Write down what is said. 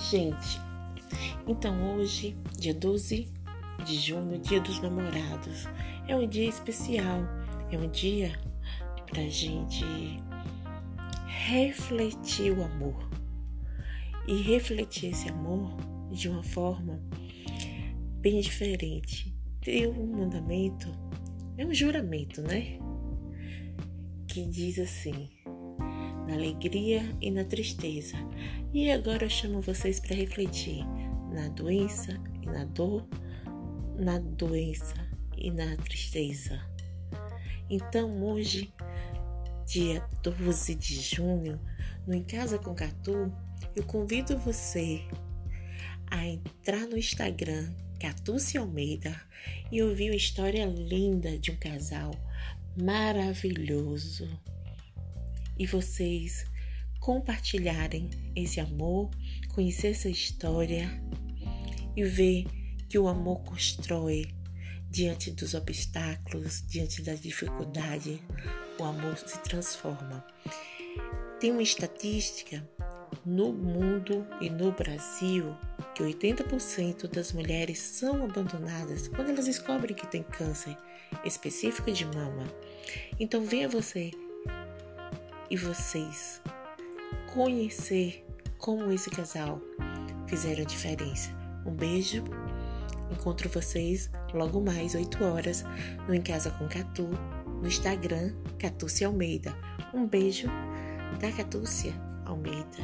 gente? Então, hoje, dia 12 de junho, dia dos namorados, é um dia especial, é um dia pra gente refletir o amor e refletir esse amor de uma forma bem diferente. Tem um mandamento, é um juramento, né? Que diz assim: na alegria e na tristeza. E agora eu chamo vocês para refletir na doença e na dor, na doença e na tristeza. Então, hoje, dia 12 de junho, no Em Casa com Catu, eu convido você a entrar no Instagram Catuce Almeida e ouvir uma história linda de um casal maravilhoso. E vocês compartilharem esse amor, conhecer essa história e ver que o amor constrói diante dos obstáculos, diante da dificuldade, o amor se transforma. Tem uma estatística no mundo e no Brasil que 80% das mulheres são abandonadas quando elas descobrem que tem câncer específico de mama. Então venha você e vocês conhecer como esse casal fizeram a diferença. Um beijo. Encontro vocês logo mais 8 horas no Em Casa com Catu, no Instagram Catúcia Almeida. Um beijo da Catúcia Almeida